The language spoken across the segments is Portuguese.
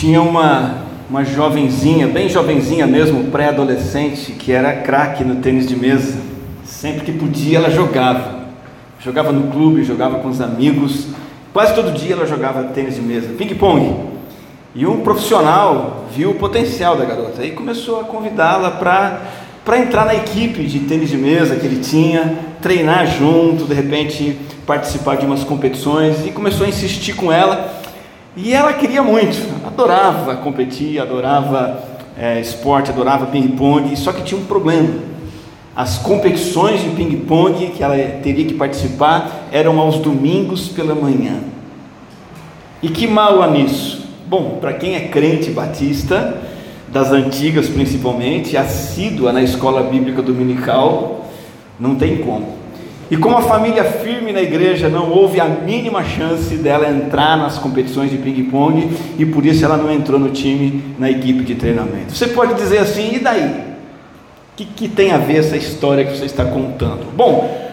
Tinha uma, uma jovenzinha, bem jovenzinha mesmo, pré-adolescente, que era craque no tênis de mesa. Sempre que podia, ela jogava. Jogava no clube, jogava com os amigos. Quase todo dia ela jogava tênis de mesa, ping-pong. E um profissional viu o potencial da garota e começou a convidá-la para entrar na equipe de tênis de mesa que ele tinha, treinar junto, de repente participar de umas competições e começou a insistir com ela. E ela queria muito, adorava competir, adorava é, esporte, adorava ping-pong, só que tinha um problema. As competições de ping-pong que ela teria que participar eram aos domingos pela manhã. E que mal há nisso? Bom, para quem é crente batista, das antigas principalmente, assídua na escola bíblica dominical, não tem como. E como a família firme na igreja não houve a mínima chance dela entrar nas competições de ping-pong e por isso ela não entrou no time, na equipe de treinamento. Você pode dizer assim, e daí? O que, que tem a ver essa história que você está contando? Bom,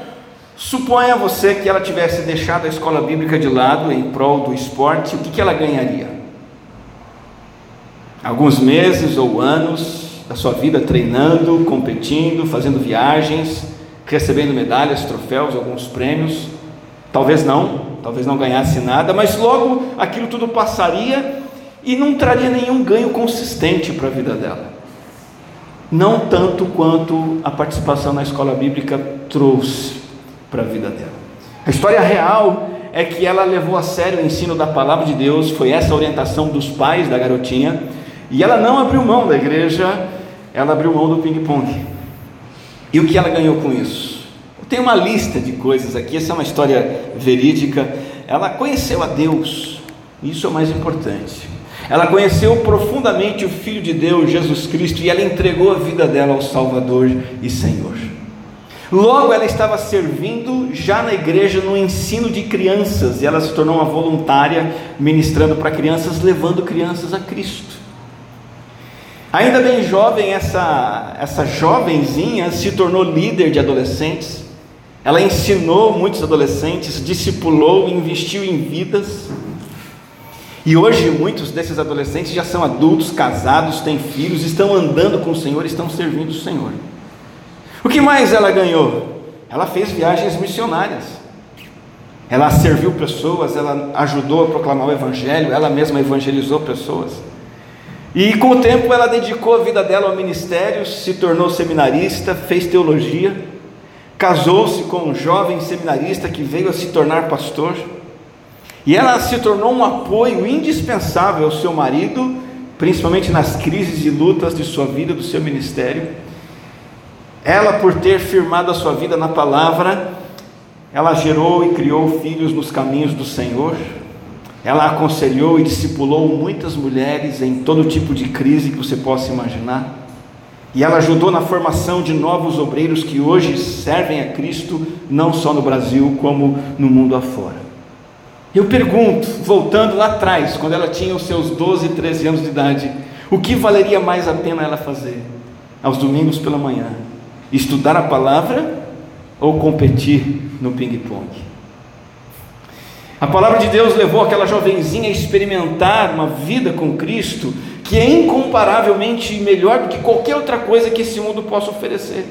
suponha você que ela tivesse deixado a escola bíblica de lado em prol do esporte, o que, que ela ganharia? Alguns meses ou anos da sua vida treinando, competindo, fazendo viagens recebendo medalhas, troféus, alguns prêmios. Talvez não, talvez não ganhasse nada, mas logo aquilo tudo passaria e não traria nenhum ganho consistente para a vida dela. Não tanto quanto a participação na escola bíblica trouxe para a vida dela. A história real é que ela levou a sério o ensino da palavra de Deus, foi essa a orientação dos pais da garotinha, e ela não abriu mão da igreja, ela abriu mão do ping-pong. E o que ela ganhou com isso? Tem uma lista de coisas aqui, essa é uma história verídica. Ela conheceu a Deus, isso é o mais importante. Ela conheceu profundamente o Filho de Deus, Jesus Cristo, e ela entregou a vida dela ao Salvador e Senhor. Logo, ela estava servindo já na igreja no ensino de crianças, e ela se tornou uma voluntária ministrando para crianças, levando crianças a Cristo. Ainda bem jovem, essa, essa jovenzinha se tornou líder de adolescentes. Ela ensinou muitos adolescentes, discipulou, investiu em vidas. E hoje muitos desses adolescentes já são adultos, casados, têm filhos, estão andando com o Senhor, estão servindo o Senhor. O que mais ela ganhou? Ela fez viagens missionárias. Ela serviu pessoas, ela ajudou a proclamar o Evangelho, ela mesma evangelizou pessoas. E com o tempo ela dedicou a vida dela ao ministério, se tornou seminarista, fez teologia, casou-se com um jovem seminarista que veio a se tornar pastor. E ela se tornou um apoio indispensável ao seu marido, principalmente nas crises e lutas de sua vida, do seu ministério. Ela, por ter firmado a sua vida na palavra, ela gerou e criou filhos nos caminhos do Senhor. Ela aconselhou e discipulou muitas mulheres em todo tipo de crise que você possa imaginar. E ela ajudou na formação de novos obreiros que hoje servem a Cristo, não só no Brasil, como no mundo afora. Eu pergunto, voltando lá atrás, quando ela tinha os seus 12, 13 anos de idade, o que valeria mais a pena ela fazer? Aos domingos pela manhã, estudar a palavra ou competir no ping-pong? A palavra de Deus levou aquela jovenzinha a experimentar uma vida com Cristo que é incomparavelmente melhor do que qualquer outra coisa que esse mundo possa oferecer.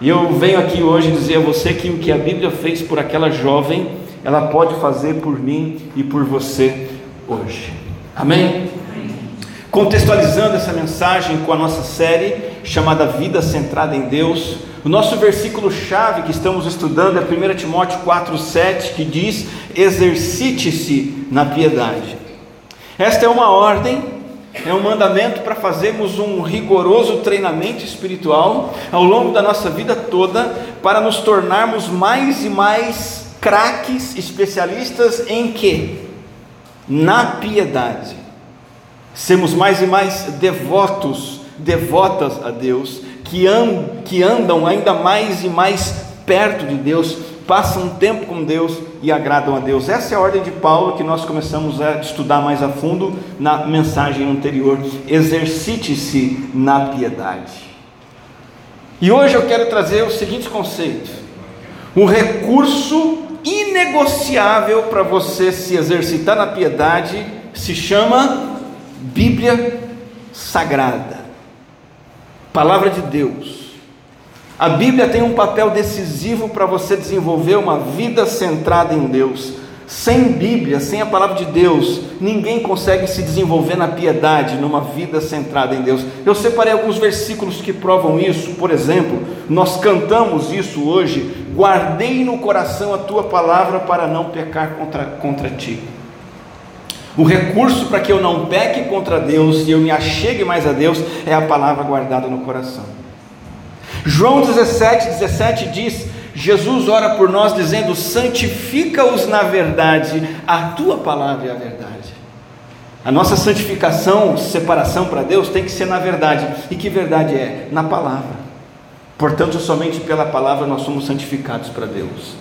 E eu venho aqui hoje dizer a você que o que a Bíblia fez por aquela jovem, ela pode fazer por mim e por você hoje. Amém? Contextualizando essa mensagem com a nossa série chamada Vida Centrada em Deus, o nosso versículo-chave que estamos estudando é 1 Timóteo 4,7, que diz: exercite-se na piedade. Esta é uma ordem, é um mandamento para fazermos um rigoroso treinamento espiritual ao longo da nossa vida toda, para nos tornarmos mais e mais craques, especialistas em quê? Na piedade. Sermos mais e mais devotos, devotas a Deus que, que andam ainda mais e mais perto de Deus, passam tempo com Deus e agradam a Deus. Essa é a ordem de Paulo que nós começamos a estudar mais a fundo na mensagem anterior. Exercite-se na piedade. E hoje eu quero trazer o seguinte conceito: um recurso inegociável para você se exercitar na piedade se chama Bíblia Sagrada, Palavra de Deus. A Bíblia tem um papel decisivo para você desenvolver uma vida centrada em Deus. Sem Bíblia, sem a palavra de Deus, ninguém consegue se desenvolver na piedade, numa vida centrada em Deus. Eu separei alguns versículos que provam isso. Por exemplo, nós cantamos isso hoje: guardei no coração a tua palavra para não pecar contra, contra ti. O recurso para que eu não peque contra Deus e eu me achegue mais a Deus é a palavra guardada no coração. João 17, 17 diz: Jesus ora por nós dizendo: santifica-os na verdade, a tua palavra é a verdade. A nossa santificação, separação para Deus tem que ser na verdade. E que verdade é? Na palavra. Portanto, somente pela palavra nós somos santificados para Deus.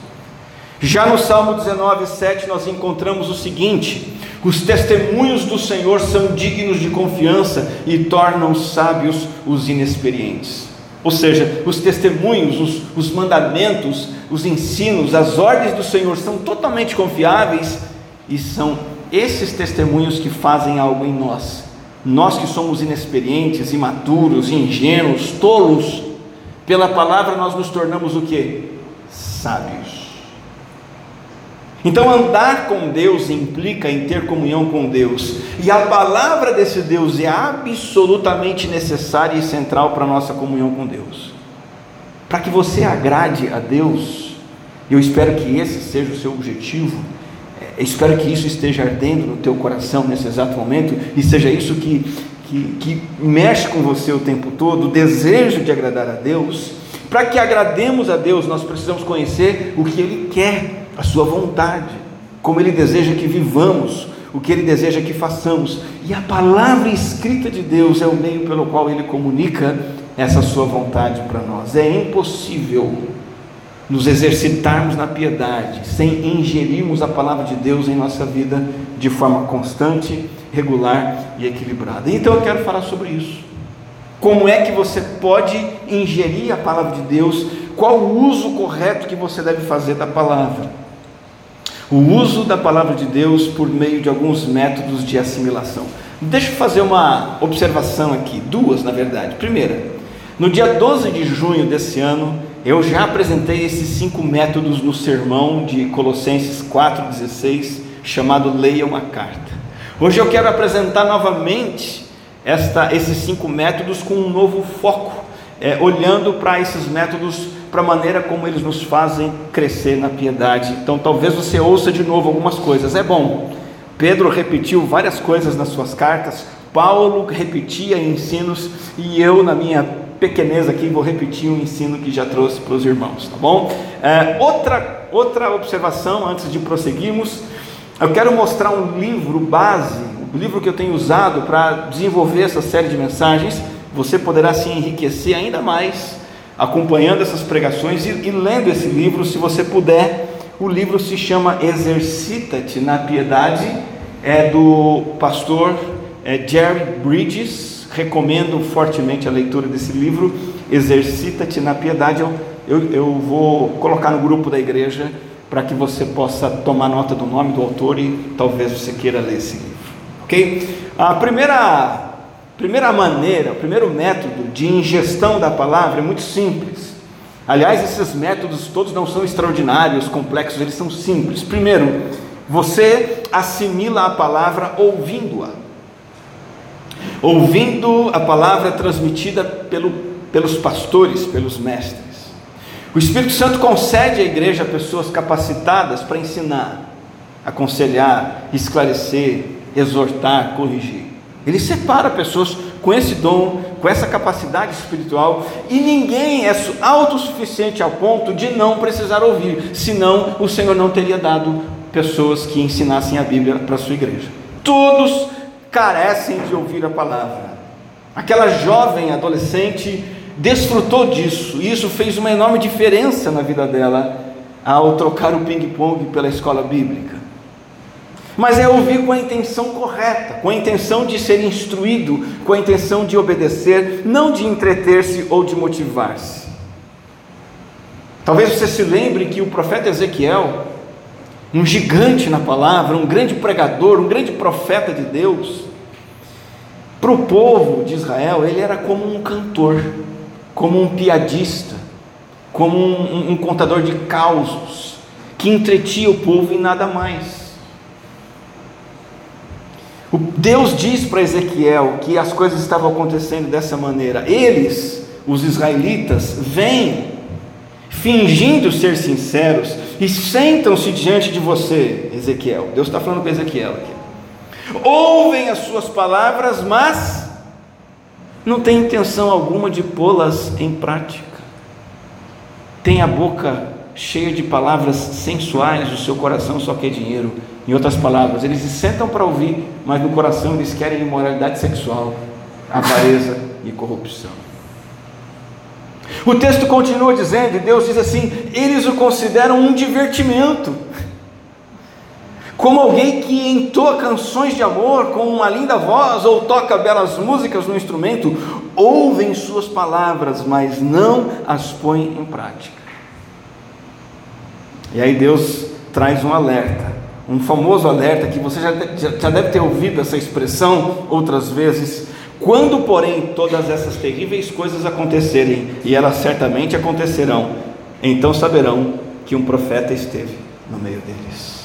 Já no Salmo 19, 7, nós encontramos o seguinte: os testemunhos do Senhor são dignos de confiança e tornam sábios os inexperientes. Ou seja, os testemunhos, os, os mandamentos, os ensinos, as ordens do Senhor são totalmente confiáveis e são esses testemunhos que fazem algo em nós. Nós que somos inexperientes, imaturos, ingênuos, tolos, pela palavra nós nos tornamos o que? Sábios. Então, andar com Deus implica em ter comunhão com Deus, e a palavra desse Deus é absolutamente necessária e central para a nossa comunhão com Deus. Para que você agrade a Deus, eu espero que esse seja o seu objetivo, é, espero que isso esteja ardendo no teu coração nesse exato momento, e seja isso que, que, que mexe com você o tempo todo, o desejo de agradar a Deus. Para que agrademos a Deus, nós precisamos conhecer o que Ele quer a sua vontade, como Ele deseja que vivamos, o que Ele deseja que façamos. E a palavra escrita de Deus é o meio pelo qual Ele comunica essa sua vontade para nós. É impossível nos exercitarmos na piedade sem ingerirmos a palavra de Deus em nossa vida de forma constante, regular e equilibrada. Então eu quero falar sobre isso. Como é que você pode ingerir a palavra de Deus? Qual o uso correto que você deve fazer da palavra? O uso da palavra de Deus por meio de alguns métodos de assimilação. Deixa eu fazer uma observação aqui, duas na verdade. Primeira, no dia 12 de junho desse ano, eu já apresentei esses cinco métodos no sermão de Colossenses 4,16, chamado Leia uma Carta. Hoje eu quero apresentar novamente esta, esses cinco métodos com um novo foco, é, olhando para esses métodos para a maneira como eles nos fazem crescer na piedade. Então, talvez você ouça de novo algumas coisas. É bom. Pedro repetiu várias coisas nas suas cartas. Paulo repetia ensinos e eu, na minha pequenez aqui, vou repetir um ensino que já trouxe para os irmãos, tá bom? É, outra, outra observação antes de prosseguirmos, eu quero mostrar um livro base, o um livro que eu tenho usado para desenvolver essa série de mensagens. Você poderá se enriquecer ainda mais acompanhando essas pregações e, e lendo esse livro, se você puder. O livro se chama Exercita-te na Piedade, é do pastor é, Jerry Bridges. Recomendo fortemente a leitura desse livro, Exercita-te na Piedade. Eu, eu, eu vou colocar no grupo da igreja para que você possa tomar nota do nome do autor e talvez você queira ler esse livro. Ok? A primeira Primeira maneira, o primeiro método de ingestão da palavra é muito simples. Aliás, esses métodos todos não são extraordinários, complexos, eles são simples. Primeiro, você assimila a palavra ouvindo-a. Ouvindo a palavra transmitida pelo, pelos pastores, pelos mestres. O Espírito Santo concede à igreja pessoas capacitadas para ensinar, aconselhar, esclarecer, exortar, corrigir. Ele separa pessoas com esse dom, com essa capacidade espiritual, e ninguém é autossuficiente ao ponto de não precisar ouvir, senão o Senhor não teria dado pessoas que ensinassem a Bíblia para a sua igreja. Todos carecem de ouvir a palavra. Aquela jovem adolescente desfrutou disso, e isso fez uma enorme diferença na vida dela ao trocar o ping-pong pela escola bíblica mas é ouvir com a intenção correta, com a intenção de ser instruído, com a intenção de obedecer, não de entreter-se ou de motivar-se. Talvez você se lembre que o profeta Ezequiel, um gigante na palavra, um grande pregador, um grande profeta de Deus, Para o povo de Israel, ele era como um cantor, como um piadista, como um, um, um contador de causos, que entretia o povo e nada mais. Deus diz para Ezequiel que as coisas estavam acontecendo dessa maneira. Eles, os israelitas, vêm fingindo ser sinceros e sentam-se diante de você, Ezequiel. Deus está falando com Ezequiel aqui. Ouvem as suas palavras, mas não tem intenção alguma de pô-las em prática. Tem a boca cheia de palavras sensuais, o seu coração só quer dinheiro. Em outras palavras, eles se sentam para ouvir, mas no coração eles querem imoralidade sexual, avareza e corrupção. O texto continua dizendo, e Deus diz assim: eles o consideram um divertimento, como alguém que entoa canções de amor com uma linda voz ou toca belas músicas no instrumento, ouvem suas palavras, mas não as põem em prática. E aí Deus traz um alerta, um famoso alerta que você já, já deve ter ouvido essa expressão outras vezes. Quando, porém, todas essas terríveis coisas acontecerem, e elas certamente acontecerão, então saberão que um profeta esteve no meio deles.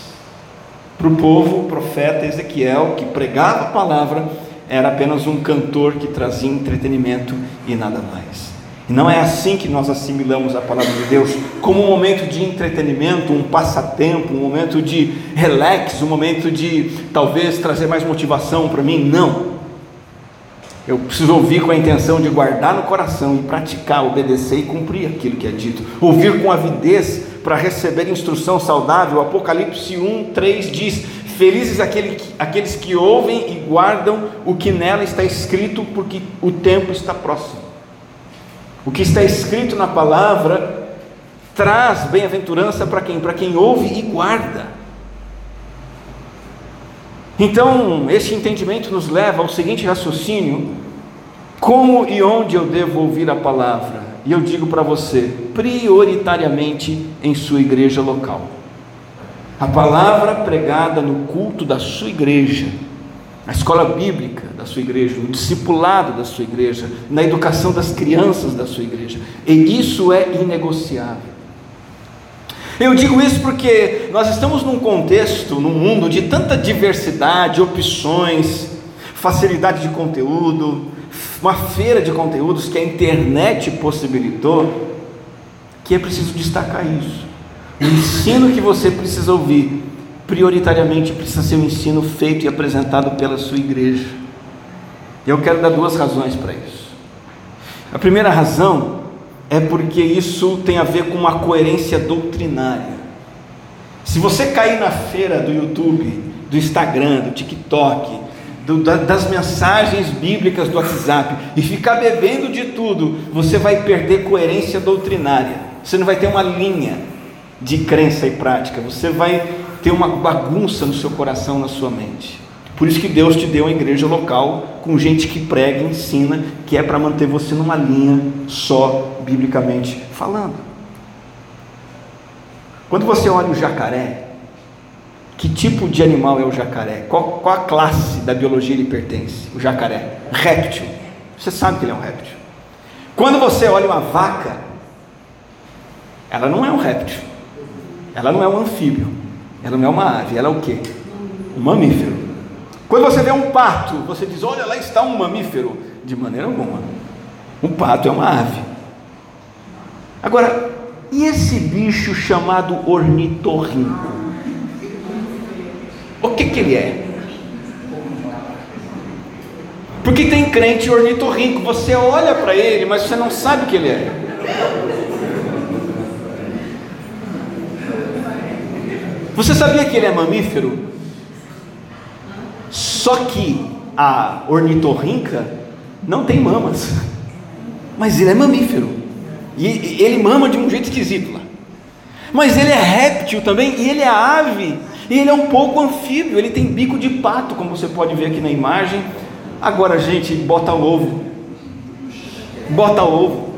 Para o povo, o profeta Ezequiel, que pregava a palavra, era apenas um cantor que trazia entretenimento e nada mais. E não é assim que nós assimilamos a palavra de Deus, como um momento de entretenimento, um passatempo, um momento de relax, um momento de talvez trazer mais motivação para mim. Não. Eu preciso ouvir com a intenção de guardar no coração e praticar, obedecer e cumprir aquilo que é dito. Ouvir com avidez para receber instrução saudável. Apocalipse 1, 3 diz: Felizes aqueles que ouvem e guardam o que nela está escrito, porque o tempo está próximo. O que está escrito na palavra traz bem-aventurança para quem? Para quem ouve e guarda. Então, este entendimento nos leva ao seguinte raciocínio: como e onde eu devo ouvir a palavra? E eu digo para você, prioritariamente em sua igreja local. A palavra pregada no culto da sua igreja na escola bíblica da sua igreja, no discipulado da sua igreja, na educação das crianças da sua igreja. E isso é inegociável. Eu digo isso porque nós estamos num contexto, num mundo de tanta diversidade, opções, facilidade de conteúdo, uma feira de conteúdos que a internet possibilitou, que é preciso destacar isso. O ensino que você precisa ouvir prioritariamente precisa ser um ensino feito e apresentado pela sua igreja. E eu quero dar duas razões para isso. A primeira razão é porque isso tem a ver com uma coerência doutrinária. Se você cair na feira do YouTube, do Instagram, do TikTok, do, da, das mensagens bíblicas do WhatsApp e ficar bebendo de tudo, você vai perder coerência doutrinária. Você não vai ter uma linha de crença e prática. Você vai ter uma bagunça no seu coração, na sua mente. Por isso que Deus te deu uma igreja local com gente que prega, ensina, que é para manter você numa linha só, biblicamente falando. Quando você olha o jacaré, que tipo de animal é o jacaré? Qual, qual a classe da biologia ele pertence? O jacaré? Réptil. Você sabe que ele é um réptil. Quando você olha uma vaca, ela não é um réptil. Ela não é um anfíbio. Ela não é uma ave, ela é o quê? Um mamífero. Quando você vê um pato, você diz: Olha, lá está um mamífero. De maneira alguma. Um pato é uma ave. Agora, e esse bicho chamado ornitorrinco? O que, que ele é? Porque tem crente ornitorrinco, você olha para ele, mas você não sabe o que ele é. Você sabia que ele é mamífero? Só que a ornitorrinca não tem mamas, mas ele é mamífero e ele mama de um jeito esquisito lá. Mas ele é réptil também e ele é ave e ele é um pouco anfíbio. Ele tem bico de pato, como você pode ver aqui na imagem. Agora, gente, bota o ovo, bota o ovo.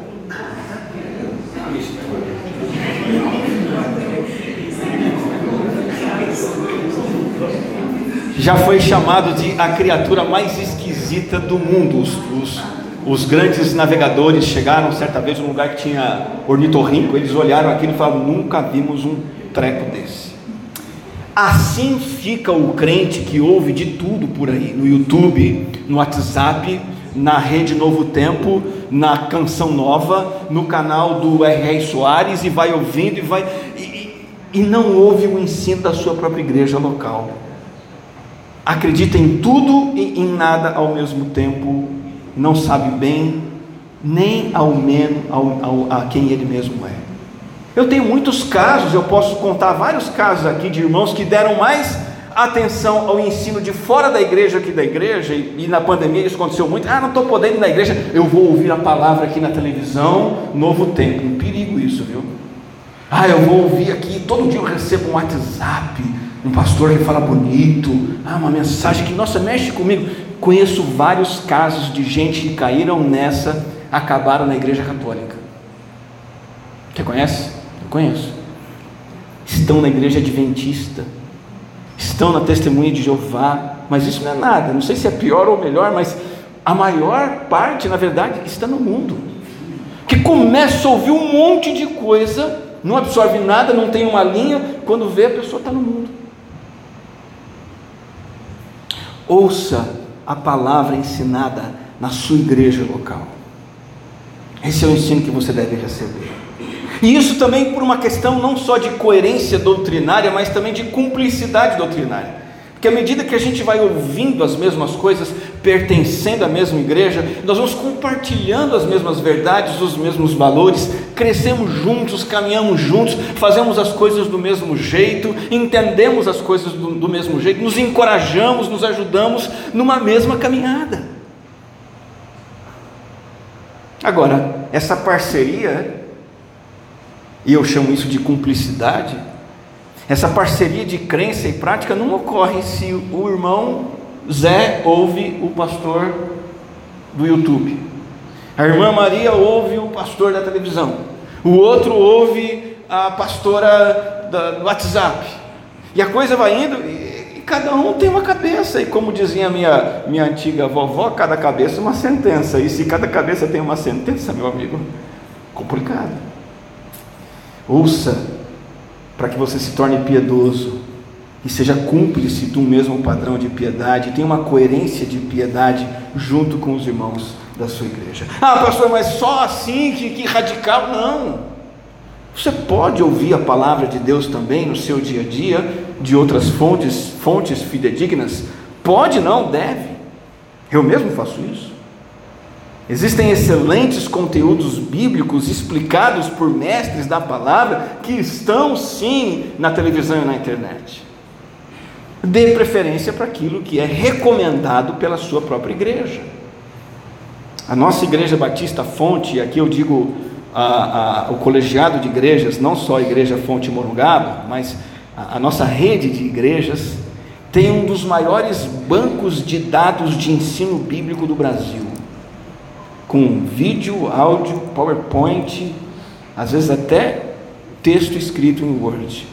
Já foi chamado de a criatura mais esquisita do mundo. Os, os, os grandes navegadores chegaram certa vez num lugar que tinha ornitorrinco, eles olharam aquilo e falaram: nunca vimos um treco desse. Assim fica o crente que ouve de tudo por aí, no YouTube, no WhatsApp, na Rede Novo Tempo, na Canção Nova, no canal do R.R. Soares e vai ouvindo e vai e, e não ouve o ensino da sua própria igreja local. Acredita em tudo e em nada ao mesmo tempo, não sabe bem nem ao menos ao, ao, a quem ele mesmo é. Eu tenho muitos casos, eu posso contar vários casos aqui de irmãos que deram mais atenção ao ensino de fora da igreja que da igreja, e, e na pandemia isso aconteceu muito. Ah, não estou podendo ir na igreja, eu vou ouvir a palavra aqui na televisão, novo tempo. Um perigo isso, viu? Ah, eu vou ouvir aqui, todo dia eu recebo um WhatsApp, um pastor que fala bonito, ah, uma mensagem que, nossa, mexe comigo. Conheço vários casos de gente que caíram nessa, acabaram na igreja católica. Você conhece? Eu conheço. Estão na igreja adventista estão na testemunha de Jeová, mas isso não é nada, não sei se é pior ou melhor, mas a maior parte, na verdade, está no mundo, que começa a ouvir um monte de coisa, não absorve nada, não tem uma linha, quando vê a pessoa está no mundo. Ouça a palavra ensinada na sua igreja local. Esse é o ensino que você deve receber. E isso também por uma questão não só de coerência doutrinária, mas também de cumplicidade doutrinária. Porque à medida que a gente vai ouvindo as mesmas coisas, pertencendo à mesma igreja, nós vamos compartilhando as mesmas verdades, os mesmos valores, crescemos juntos, caminhamos juntos, fazemos as coisas do mesmo jeito, entendemos as coisas do, do mesmo jeito, nos encorajamos, nos ajudamos numa mesma caminhada. Agora, essa parceria e eu chamo isso de cumplicidade. Essa parceria de crença e prática não ocorre se o irmão Zé ouve o pastor do YouTube, a irmã Maria ouve o pastor da televisão, o outro ouve a pastora do WhatsApp, e a coisa vai indo, e, e cada um tem uma cabeça, e como dizia minha, minha antiga vovó, cada cabeça é uma sentença, e se cada cabeça tem uma sentença, meu amigo, complicado. Ouça para que você se torne piedoso e seja cúmplice do mesmo padrão de piedade, tenha uma coerência de piedade junto com os irmãos da sua igreja. Ah, pastor, mas só assim que, que radical? Não. Você pode ouvir a palavra de Deus também no seu dia a dia, de outras fontes, fontes fidedignas? Pode, não, deve. Eu mesmo faço isso. Existem excelentes conteúdos bíblicos explicados por mestres da palavra que estão sim na televisão e na internet. Dê preferência para aquilo que é recomendado pela sua própria igreja. A nossa igreja Batista Fonte, aqui eu digo a, a, o colegiado de igrejas, não só a igreja Fonte Morungaba, mas a, a nossa rede de igrejas, tem um dos maiores bancos de dados de ensino bíblico do Brasil com vídeo, áudio, PowerPoint, às vezes até texto escrito em Word.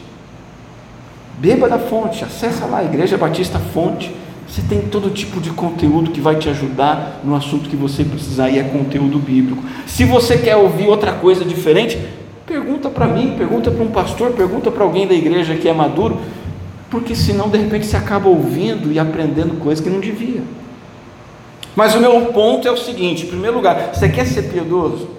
Beba da fonte, acessa lá, Igreja Batista Fonte. Você tem todo tipo de conteúdo que vai te ajudar no assunto que você precisar e é conteúdo bíblico. Se você quer ouvir outra coisa diferente, pergunta para mim, pergunta para um pastor, pergunta para alguém da igreja que é maduro, porque senão de repente você acaba ouvindo e aprendendo coisas que não devia. Mas o meu ponto é o seguinte: em primeiro lugar, você quer ser piedoso?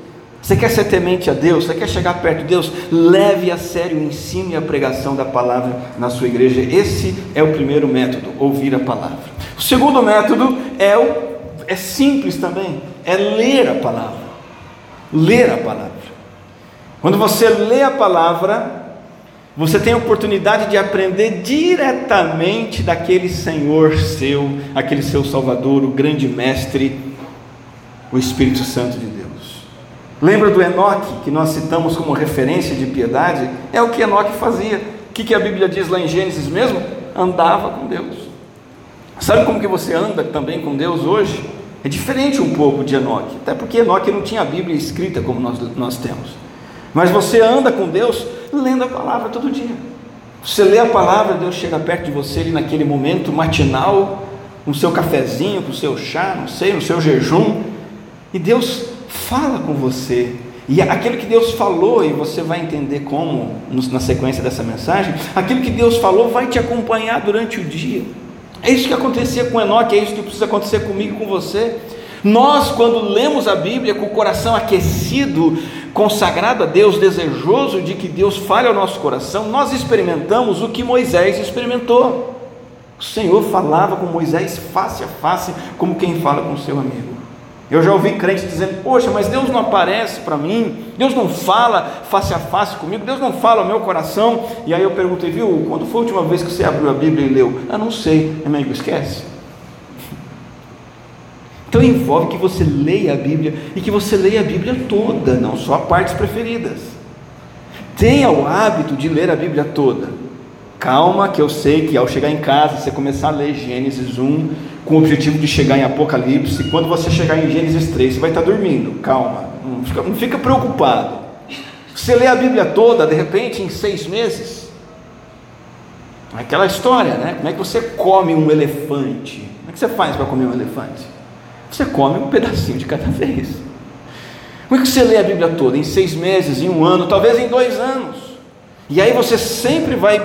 Você quer ser temente a Deus? Você quer chegar perto de Deus? Leve a sério o ensino e a pregação da palavra na sua igreja. Esse é o primeiro método, ouvir a palavra. O segundo método é, o, é simples também, é ler a palavra. Ler a palavra. Quando você lê a palavra, você tem a oportunidade de aprender diretamente daquele Senhor seu, aquele seu Salvador, o grande Mestre, o Espírito Santo de Deus. Lembra do Enoque, que nós citamos como referência de piedade? É o que Enoque fazia. O que, a Bíblia diz lá em Gênesis mesmo? Andava com Deus. Sabe como que você anda também com Deus hoje? É diferente um pouco de Enoque, até porque Enoque não tinha a Bíblia escrita como nós, nós temos. Mas você anda com Deus lendo a palavra todo dia. Você lê a palavra, Deus chega perto de você ali naquele momento matinal, com o seu cafezinho, com o seu chá, não sei, no seu jejum, e Deus fala com você. E aquilo que Deus falou, e você vai entender como na sequência dessa mensagem, aquilo que Deus falou vai te acompanhar durante o dia. É isso que acontecia com Enoque, é isso que precisa acontecer comigo e com você. Nós, quando lemos a Bíblia com o coração aquecido, consagrado a Deus, desejoso de que Deus fale ao nosso coração, nós experimentamos o que Moisés experimentou. O Senhor falava com Moisés face a face, como quem fala com seu amigo. Eu já ouvi crentes dizendo: Poxa, mas Deus não aparece para mim, Deus não fala face a face comigo, Deus não fala ao meu coração. E aí eu perguntei: Viu, quando foi a última vez que você abriu a Bíblia e leu? Ah, não sei, amigo, esquece. Então envolve que você leia a Bíblia e que você leia a Bíblia toda, não só partes preferidas. Tenha o hábito de ler a Bíblia toda. Calma, que eu sei que ao chegar em casa, você começar a ler Gênesis 1, com o objetivo de chegar em Apocalipse, quando você chegar em Gênesis 3, você vai estar dormindo. Calma, não fica, não fica preocupado. Você lê a Bíblia toda, de repente, em seis meses. Aquela história, né? Como é que você come um elefante? Como é que você faz para comer um elefante? Você come um pedacinho de cada vez. Como é que você lê a Bíblia toda? Em seis meses, em um ano, talvez em dois anos. E aí você sempre vai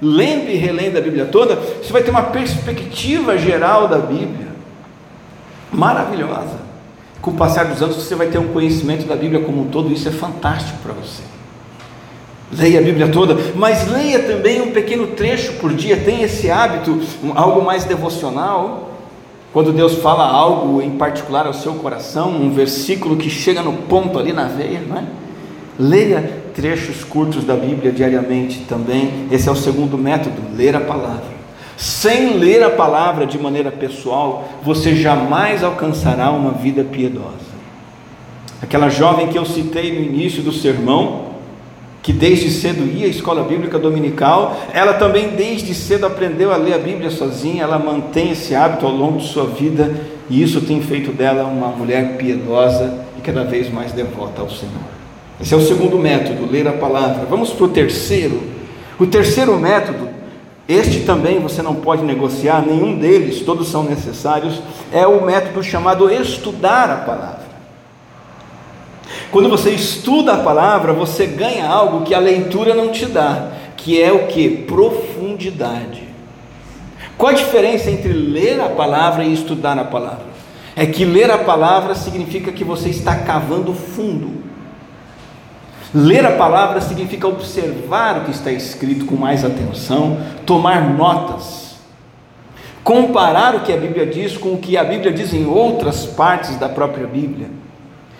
lendo e relendo a Bíblia toda, você vai ter uma perspectiva geral da Bíblia maravilhosa. Com o passar dos anos, você vai ter um conhecimento da Bíblia como um todo, isso é fantástico para você. Leia a Bíblia toda, mas leia também um pequeno trecho por dia, tenha esse hábito, algo mais devocional. Quando Deus fala algo em particular ao seu coração, um versículo que chega no ponto ali na veia, não é? Leia trechos curtos da Bíblia diariamente também. Esse é o segundo método, ler a palavra. Sem ler a palavra de maneira pessoal, você jamais alcançará uma vida piedosa. Aquela jovem que eu citei no início do sermão, que desde cedo ia à escola bíblica dominical, ela também desde cedo aprendeu a ler a Bíblia sozinha, ela mantém esse hábito ao longo de sua vida, e isso tem feito dela uma mulher piedosa e cada vez mais devota ao Senhor. Esse é o segundo método, ler a palavra. Vamos para o terceiro. O terceiro método, este também você não pode negociar, nenhum deles, todos são necessários, é o método chamado estudar a palavra. Quando você estuda a palavra, você ganha algo que a leitura não te dá, que é o que? Profundidade. Qual a diferença entre ler a palavra e estudar a palavra? É que ler a palavra significa que você está cavando fundo. Ler a palavra significa observar o que está escrito com mais atenção, tomar notas, comparar o que a Bíblia diz com o que a Bíblia diz em outras partes da própria Bíblia,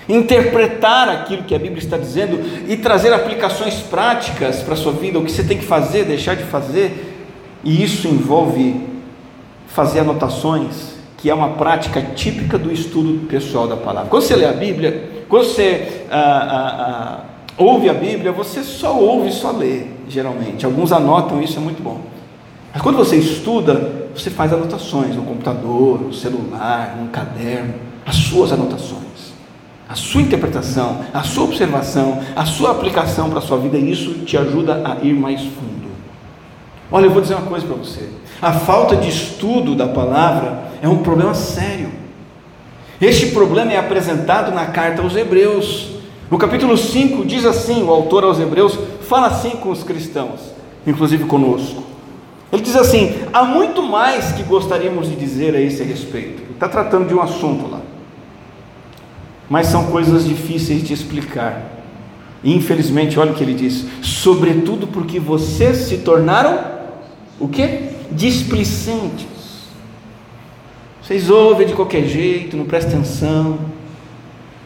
interpretar aquilo que a Bíblia está dizendo e trazer aplicações práticas para a sua vida, o que você tem que fazer, deixar de fazer, e isso envolve fazer anotações, que é uma prática típica do estudo pessoal da palavra. Quando você lê a Bíblia, quando você ah, ah, ah, ouve a Bíblia, você só ouve, só lê, geralmente. Alguns anotam isso, é muito bom. Mas quando você estuda, você faz anotações no computador, no celular, no caderno, as suas anotações, a sua interpretação, a sua observação, a sua aplicação para a sua vida, isso te ajuda a ir mais fundo. Olha, eu vou dizer uma coisa para você: a falta de estudo da palavra é um problema sério. Este problema é apresentado na carta aos Hebreus, no capítulo 5 diz assim: o autor aos Hebreus fala assim com os cristãos, inclusive conosco. Ele diz assim: há muito mais que gostaríamos de dizer a esse respeito. Ele está tratando de um assunto lá, mas são coisas difíceis de explicar. E, infelizmente, olha o que ele diz: sobretudo porque vocês se tornaram o que? Displicentes. Vocês ouvem de qualquer jeito, não prestam atenção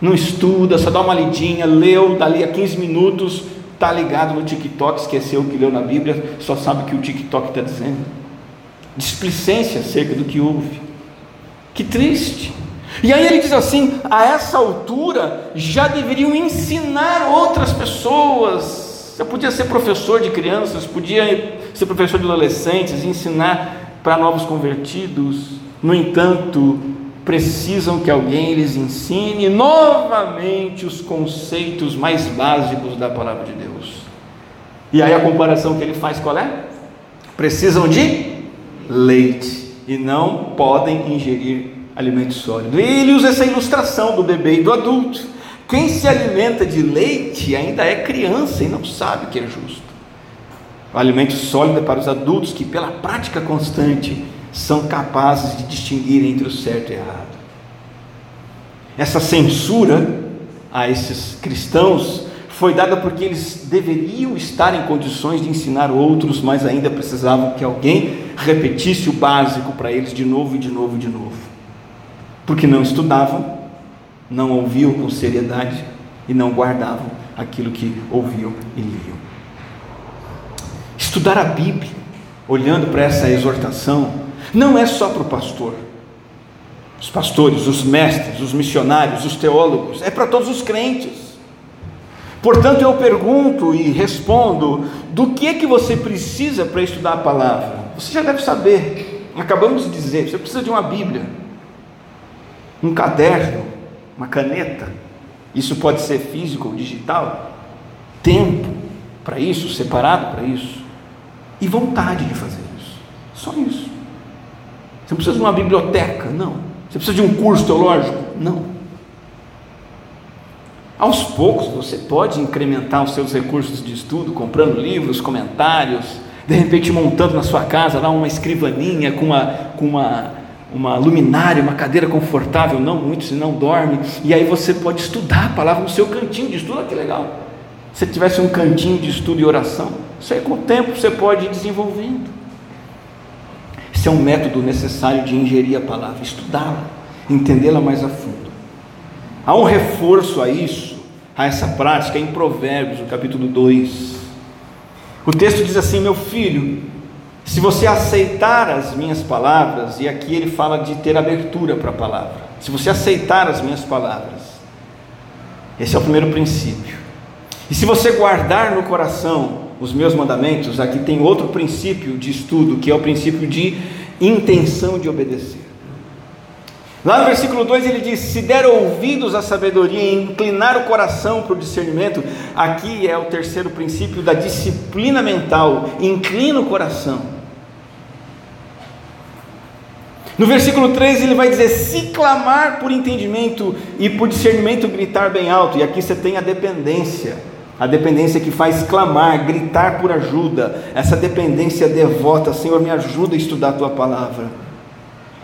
não estuda, só dá uma lidinha, leu, dali a 15 minutos, está ligado no TikTok, esqueceu o que leu na Bíblia, só sabe o que o TikTok está dizendo. Displicência acerca do que houve. Que triste. E aí ele diz assim: a essa altura já deveriam ensinar outras pessoas. Você podia ser professor de crianças, podia ser professor de adolescentes, ensinar para novos convertidos. No entanto, precisam que alguém lhes ensine novamente os conceitos mais básicos da palavra de Deus. E aí a comparação que ele faz qual é? precisam de leite e não podem ingerir alimento sólido. E ele usa essa ilustração do bebê e do adulto. Quem se alimenta de leite ainda é criança e não sabe que é justo. O alimento sólido é para os adultos que, pela prática constante, são capazes de distinguir entre o certo e o errado. Essa censura a esses cristãos foi dada porque eles deveriam estar em condições de ensinar outros, mas ainda precisavam que alguém repetisse o básico para eles de novo e de novo e de novo. Porque não estudavam, não ouviam com seriedade e não guardavam aquilo que ouviam e liam. Estudar a Bíblia, olhando para essa exortação, não é só para o pastor, os pastores, os mestres, os missionários, os teólogos, é para todos os crentes. Portanto, eu pergunto e respondo: do que é que você precisa para estudar a palavra? Você já deve saber. Acabamos de dizer: você precisa de uma Bíblia, um caderno, uma caneta. Isso pode ser físico ou digital. Tempo para isso, separado para isso. E vontade de fazer isso. Só isso. Você não precisa de uma biblioteca, não. Você precisa de um curso teológico? Não. Aos poucos você pode incrementar os seus recursos de estudo, comprando livros, comentários, de repente montando na sua casa lá uma escrivaninha com uma, com uma, uma luminária, uma cadeira confortável, não muito, se não dorme, e aí você pode estudar a palavra no seu cantinho de estudo, olha que legal. Se tivesse um cantinho de estudo e oração, isso aí com o tempo você pode ir desenvolvendo. Esse é um método necessário de ingerir a palavra, estudá-la, entendê-la mais a fundo. Há um reforço a isso, a essa prática em Provérbios, no capítulo 2. O texto diz assim: Meu filho, se você aceitar as minhas palavras, e aqui ele fala de ter abertura para a palavra, se você aceitar as minhas palavras, esse é o primeiro princípio. E se você guardar no coração os meus mandamentos, aqui tem outro princípio de estudo, que é o princípio de intenção de obedecer. Lá no versículo 2 ele diz: Se der ouvidos à sabedoria e inclinar o coração para o discernimento, aqui é o terceiro princípio da disciplina mental: inclina o coração. No versículo 3 ele vai dizer: Se clamar por entendimento e por discernimento, gritar bem alto, e aqui você tem a dependência. A dependência que faz clamar, gritar por ajuda, essa dependência devota, Senhor, me ajuda a estudar a tua palavra.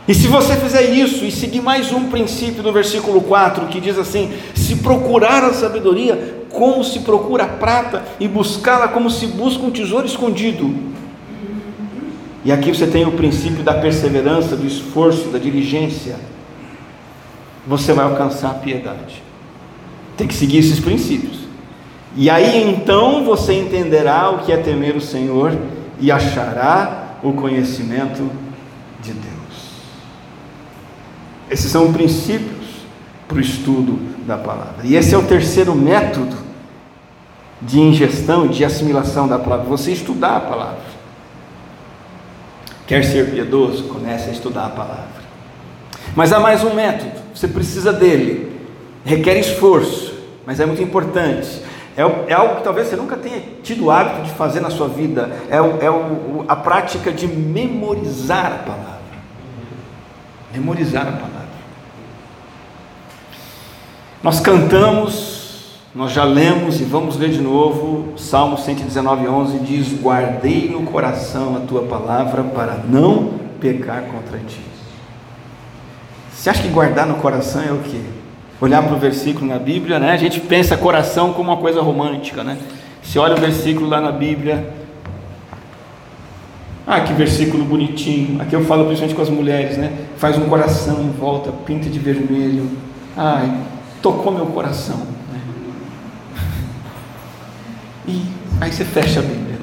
E se você fizer isso e seguir mais um princípio no versículo 4, que diz assim: se procurar a sabedoria, como se procura a prata, e buscá-la como se busca um tesouro escondido. E aqui você tem o princípio da perseverança, do esforço, da diligência. Você vai alcançar a piedade. Tem que seguir esses princípios. E aí então você entenderá o que é temer o Senhor e achará o conhecimento de Deus. Esses são princípios para o estudo da palavra. E esse é o terceiro método de ingestão, de assimilação da palavra, você estudar a palavra. Quer ser piedoso? Comece a estudar a palavra. Mas há mais um método, você precisa dele. Requer esforço, mas é muito importante. É, é, algo que talvez você nunca tenha tido o hábito de fazer na sua vida. É, é o, a prática de memorizar a palavra. Memorizar a palavra. Nós cantamos, nós já lemos e vamos ler de novo, Salmo 119, 11 diz: Guardei no coração a tua palavra para não pecar contra ti. Você acha que guardar no coração é o que? Olhar para o versículo na Bíblia, né? A gente pensa coração como uma coisa romântica, né? Se olha o versículo lá na Bíblia, ah, que versículo bonitinho. Aqui eu falo principalmente com as mulheres, né? Faz um coração em volta, pinta de vermelho. Ai, tocou meu coração. Né? E aí você fecha a Bíblia.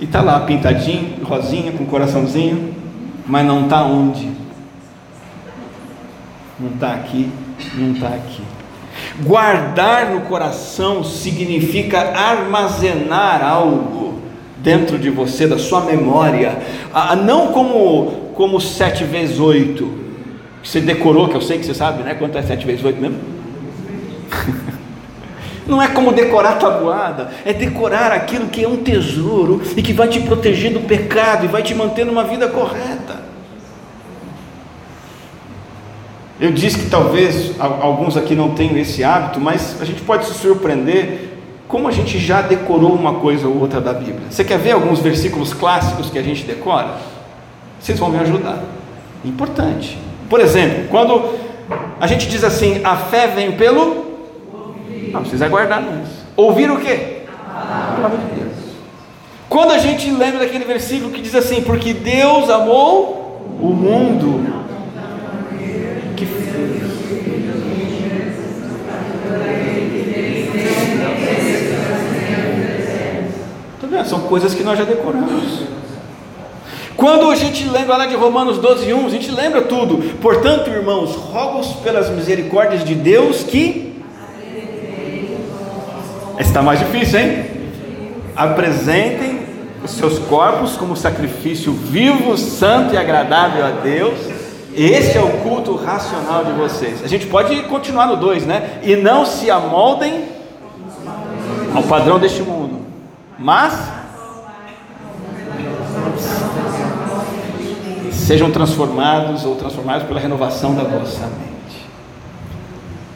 E está lá pintadinho, rosinha, com coraçãozinho, mas não está onde? Não está aqui, não está aqui. Guardar no coração significa armazenar algo dentro de você, da sua memória, ah, não como, como sete vezes oito, que você decorou, que eu sei que você sabe, né? Quanto é 7 vezes 8 mesmo? Não é como decorar tabuada, é decorar aquilo que é um tesouro e que vai te proteger do pecado e vai te manter numa vida correta. Eu disse que talvez alguns aqui não tenham esse hábito, mas a gente pode se surpreender como a gente já decorou uma coisa ou outra da Bíblia. Você quer ver alguns versículos clássicos que a gente decora? Vocês vão me ajudar. Importante. Por exemplo, quando a gente diz assim, a fé vem pelo. Não precisa guardar isso. Ouvir o quê? A palavra de Deus. Quando a gente lembra daquele versículo que diz assim, porque Deus amou o mundo São coisas que nós já decoramos. Quando a gente lembra lá de Romanos 12, 1, a gente lembra tudo. Portanto, irmãos, rogo pelas misericórdias de Deus que. Está mais difícil, hein? Apresentem os seus corpos como sacrifício vivo, santo e agradável a Deus. Esse é o culto racional de vocês. A gente pode continuar no 2, né? E não se amoldem ao padrão deste mundo, mas sejam transformados ou transformados pela renovação da vossa mente.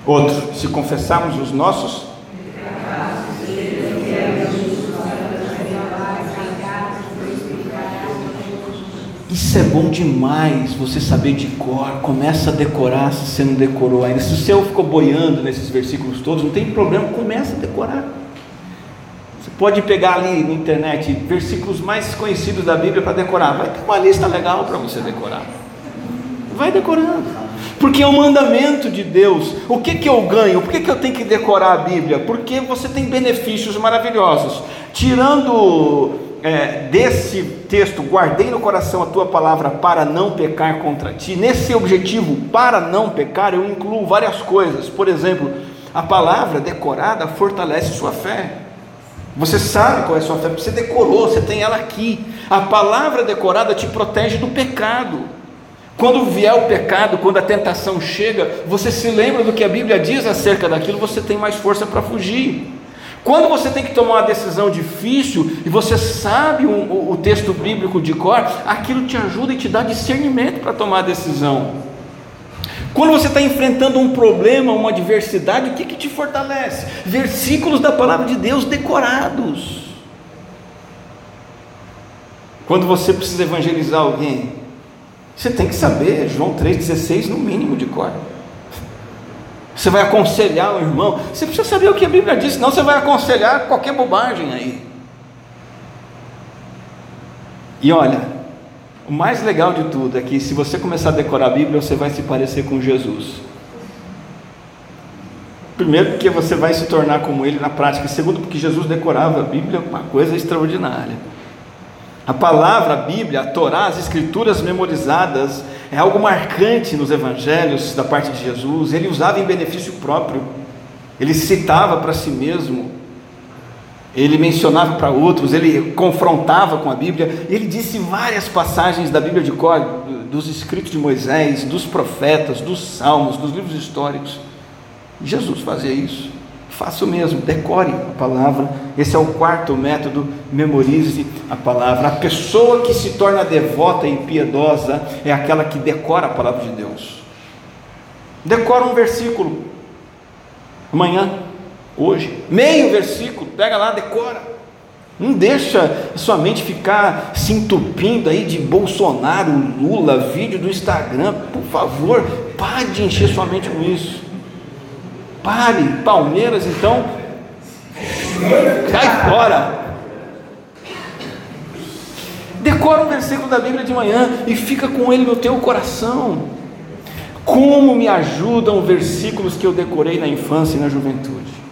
Outro, se confessarmos os nossos Isso é bom demais, você saber de cor, começa a decorar se você não decorou ainda. Se o seu ficou boiando nesses versículos todos, não tem problema, começa a decorar. Pode pegar ali na internet versículos mais conhecidos da Bíblia para decorar. Vai ter uma lista legal para você decorar. Vai decorando. Porque é um mandamento de Deus. O que, que eu ganho? Por que, que eu tenho que decorar a Bíblia? Porque você tem benefícios maravilhosos. Tirando é, desse texto, guardei no coração a tua palavra para não pecar contra ti. Nesse objetivo, para não pecar, eu incluo várias coisas. Por exemplo, a palavra decorada fortalece sua fé. Você sabe qual é a sua fé, você decorou, você tem ela aqui. A palavra decorada te protege do pecado. Quando vier o pecado, quando a tentação chega, você se lembra do que a Bíblia diz acerca daquilo, você tem mais força para fugir. Quando você tem que tomar uma decisão difícil e você sabe o, o, texto bíblico de cor, aquilo te ajuda e te dá discernimento para tomar a decisão. Quando você está enfrentando um problema, uma adversidade, o que, que te fortalece? Versículos da palavra de Deus decorados. Quando você precisa evangelizar alguém, você tem que saber João 3,16 no mínimo de cor. Você vai aconselhar o irmão, você precisa saber o que a Bíblia diz, senão você vai aconselhar qualquer bobagem aí. E olha, o mais legal de tudo é que se você começar a decorar a Bíblia, você vai se parecer com Jesus. Primeiro, porque você vai se tornar como ele na prática. Segundo, porque Jesus decorava a Bíblia, uma coisa extraordinária. A palavra, a Bíblia, a Torá, as Escrituras memorizadas, é algo marcante nos evangelhos da parte de Jesus. Ele usava em benefício próprio, ele citava para si mesmo ele mencionava para outros, ele confrontava com a Bíblia, ele disse várias passagens da Bíblia de cor, dos escritos de Moisés, dos profetas, dos salmos, dos livros históricos. Jesus fazia isso. Faça o mesmo, decore a palavra. Esse é o quarto método, memorize a palavra. A pessoa que se torna devota e piedosa é aquela que decora a palavra de Deus. Decora um versículo. Amanhã hoje. Meio versículo, pega lá, decora. Não deixa sua mente ficar se entupindo aí de Bolsonaro, Lula, vídeo do Instagram. Por favor, pare de encher sua mente com isso. Pare, Palmeiras, então, cai fora. Decora um versículo da Bíblia de manhã e fica com ele no teu coração. Como me ajudam versículos que eu decorei na infância e na juventude.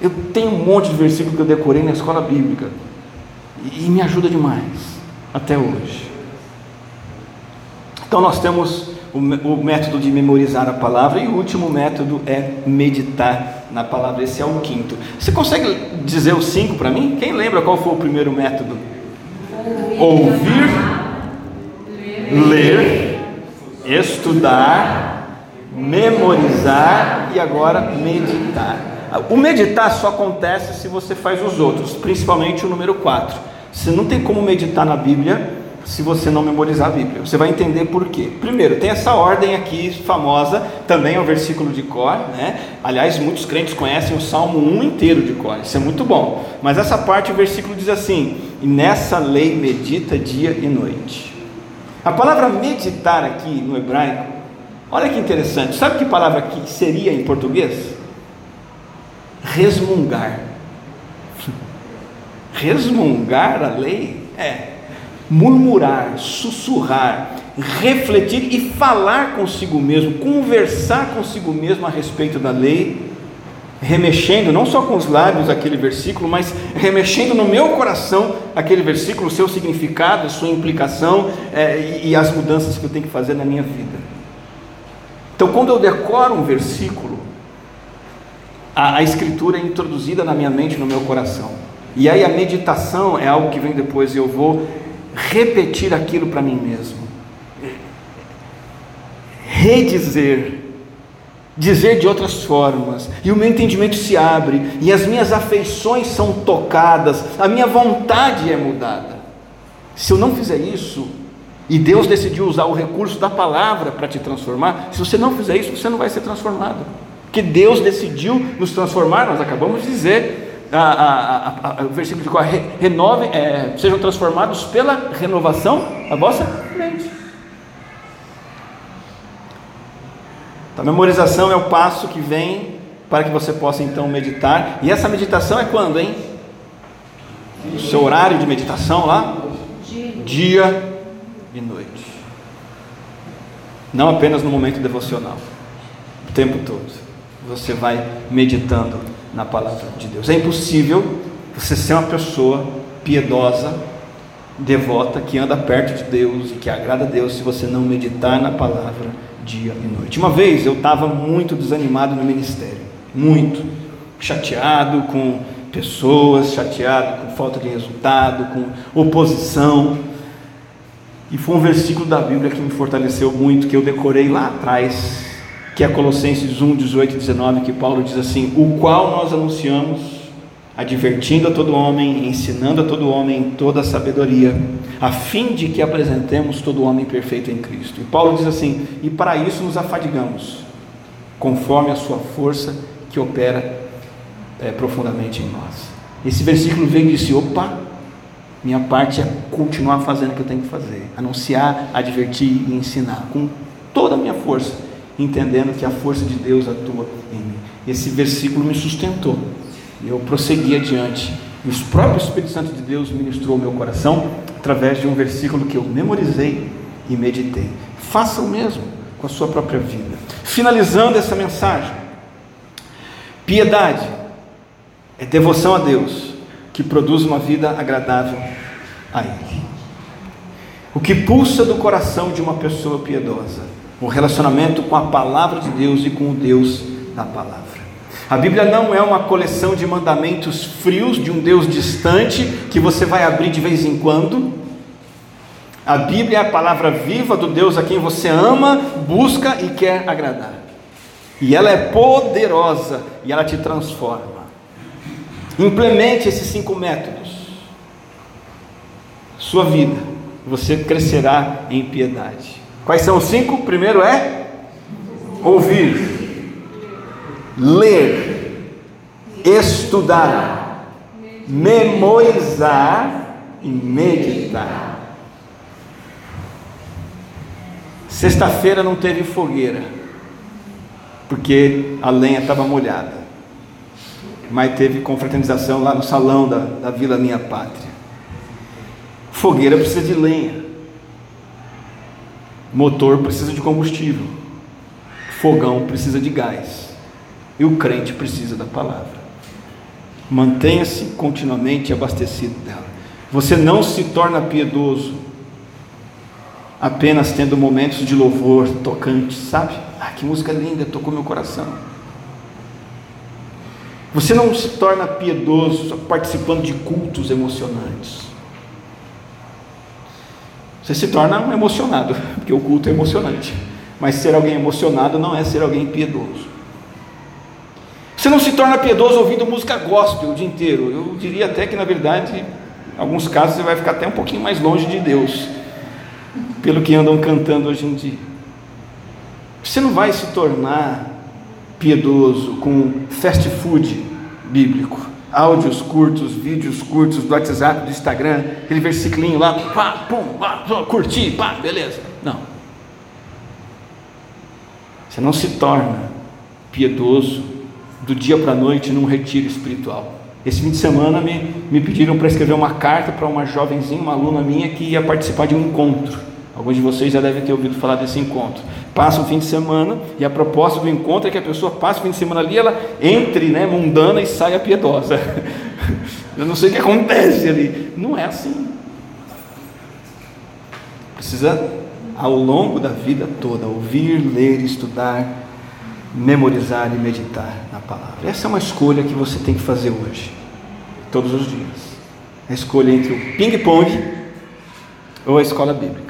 Eu tenho um monte de versículo que eu decorei na escola bíblica e, me ajuda demais até hoje. Então nós temos o, método de memorizar a palavra e o último método é meditar na palavra. Esse é o quinto. Você consegue dizer os cinco para mim? Quem lembra qual foi o primeiro método? Ouvir, ler, estudar, memorizar e agora meditar. O meditar só acontece se você faz os outros, principalmente o número 4. Você não tem como meditar na Bíblia se você não memorizar a Bíblia. Você vai entender por quê. Primeiro, tem essa ordem aqui famosa, também é um versículo de cor, né? Aliás, muitos crentes conhecem o Salmo 1 inteiro de cor, isso é muito bom. Mas essa parte, o versículo diz assim: E nessa lei medita dia e noite. A palavra meditar aqui no hebraico, olha que interessante, sabe que palavra que seria em português? Resmungar. Resmungar a lei? É murmurar, sussurrar, refletir e falar consigo mesmo, conversar consigo mesmo a respeito da lei, remexendo não só com os lábios aquele versículo, mas remexendo no meu coração aquele versículo, seu significado, sua implicação é, e, e as mudanças que eu tenho que fazer na minha vida. Então, quando eu decoro um versículo, a, a escritura é introduzida na minha mente, no meu coração. E aí a meditação é algo que vem depois e eu vou repetir aquilo para mim mesmo, redizer, dizer de outras formas, e o meu entendimento se abre, e as minhas afeições são tocadas, a minha vontade é mudada. Se eu não fizer isso, e Deus decidiu usar o recurso da palavra para te transformar, se você não fizer isso, você não vai ser transformado. Porque Deus decidiu nos transformar, nós acabamos de dizer, a, a, a, o versículo de qual renove, é, sejam transformados pela renovação da vossa mente. Então, a memorização é o passo que vem para que você possa então meditar. E essa meditação é quando, hein? O seu horário de meditação lá? Dia e noite. Não apenas no momento devocional, o tempo todo. Você vai meditando na palavra de Deus. É impossível você ser uma pessoa piedosa, devota, que anda perto de Deus e que agrada a Deus se você não meditar na palavra dia e noite. Uma vez eu estava muito desanimado no ministério, muito chateado com pessoas, chateado com falta de resultado, com oposição. E foi um versículo da Bíblia que me fortaleceu muito, que eu decorei lá atrás, que é Colossenses 1, 18 e 19, que Paulo diz assim: O qual nós anunciamos, advertindo a todo homem, ensinando a todo homem toda a sabedoria, a fim de que apresentemos todo homem perfeito em Cristo. E Paulo diz assim: E para isso nos afadigamos, conforme a sua força que opera é, profundamente em nós. Esse versículo vem e disse: opa, minha parte é continuar fazendo o que eu tenho que fazer, anunciar, advertir e ensinar com toda a minha força entendendo que a força de Deus atua em mim. Esse versículo me sustentou. Eu prossegui adiante. E o próprio Espírito Santo de Deus ministrou o meu coração através de um versículo que eu memorizei e meditei. Faça o mesmo com a sua própria vida. Finalizando essa mensagem, piedade é devoção a Deus que produz uma vida agradável a Ele. O que pulsa do coração de uma pessoa piedosa um relacionamento com a palavra de Deus e com o Deus da palavra. A Bíblia não é uma coleção de mandamentos frios de um Deus distante que você vai abrir de vez em quando. A Bíblia é a palavra viva do Deus a quem você ama, busca e quer agradar. E ela é poderosa e ela te transforma. Implemente esses cinco métodos. Sua vida, você crescerá em piedade. Quais são os cinco? Primeiro é ouvir, ler, estudar, memorizar e meditar. Sexta-feira não teve fogueira, porque a lenha estava molhada. Mas teve confraternização lá no salão da, da Vila Minha Pátria. Fogueira precisa de lenha. Motor precisa de combustível, fogão precisa de gás, e o crente precisa da palavra. Mantenha-se continuamente abastecido dela. Você não se torna piedoso apenas tendo momentos de louvor tocante, sabe? Ah, que música linda, tocou meu coração. Você não se torna piedoso participando de cultos emocionantes. Você se torna um emocionado, porque o culto é emocionante. Mas ser alguém emocionado não é ser alguém piedoso. Você não se torna piedoso ouvindo música gospel o dia inteiro. Eu diria até que, na verdade, em alguns casos você vai ficar até um pouquinho mais longe de Deus, pelo que andam cantando hoje em dia. Você não vai se tornar piedoso com fast food bíblico, áudios curtos, vídeos curtos do WhatsApp, do Instagram, aquele versiclinho lá, pá, pum, pá, curti, pá, beleza. Não. Você não se torna piedoso do dia para a noite num retiro espiritual. Esse fim de semana me, me pediram para escrever uma carta para uma jovenzinha, uma aluna minha que ia participar de um encontro. Alguns de vocês já devem ter ouvido falar desse encontro. Passa um fim de semana e a proposta do encontro é que a pessoa passe o fim de semana ali, ela entre né, mundana e saia piedosa. Eu não sei o que acontece ali. Não é assim. Precisa, ao longo da vida toda, ouvir, ler, estudar, memorizar e meditar na palavra. Essa é uma escolha que você tem que fazer hoje, todos os dias. A escolha entre o ping-pong ou a escola bíblica.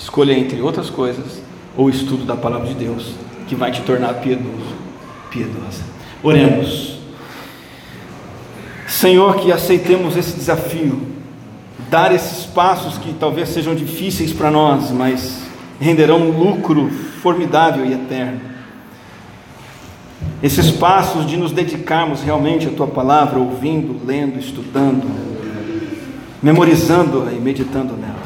Escolha entre outras coisas ou o estudo da palavra de Deus, que vai te tornar piedoso, piedosa. Oremos. Senhor, que aceitemos esse desafio, dar esses passos que talvez sejam difíceis para nós, mas renderão um lucro formidável e eterno. Esses passos de nos dedicarmos realmente à tua palavra, ouvindo, lendo, estudando, memorizando e meditando nela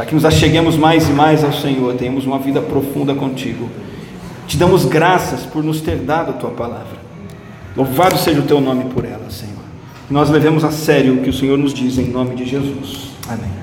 para que nos acheguemos mais e mais ao Senhor, tenhamos uma vida profunda contigo. Te damos graças por nos ter dado a tua palavra. Louvado seja o teu nome por ela, Senhor. nós levemos a sério o que o Senhor nos diz em nome de Jesus. Amém.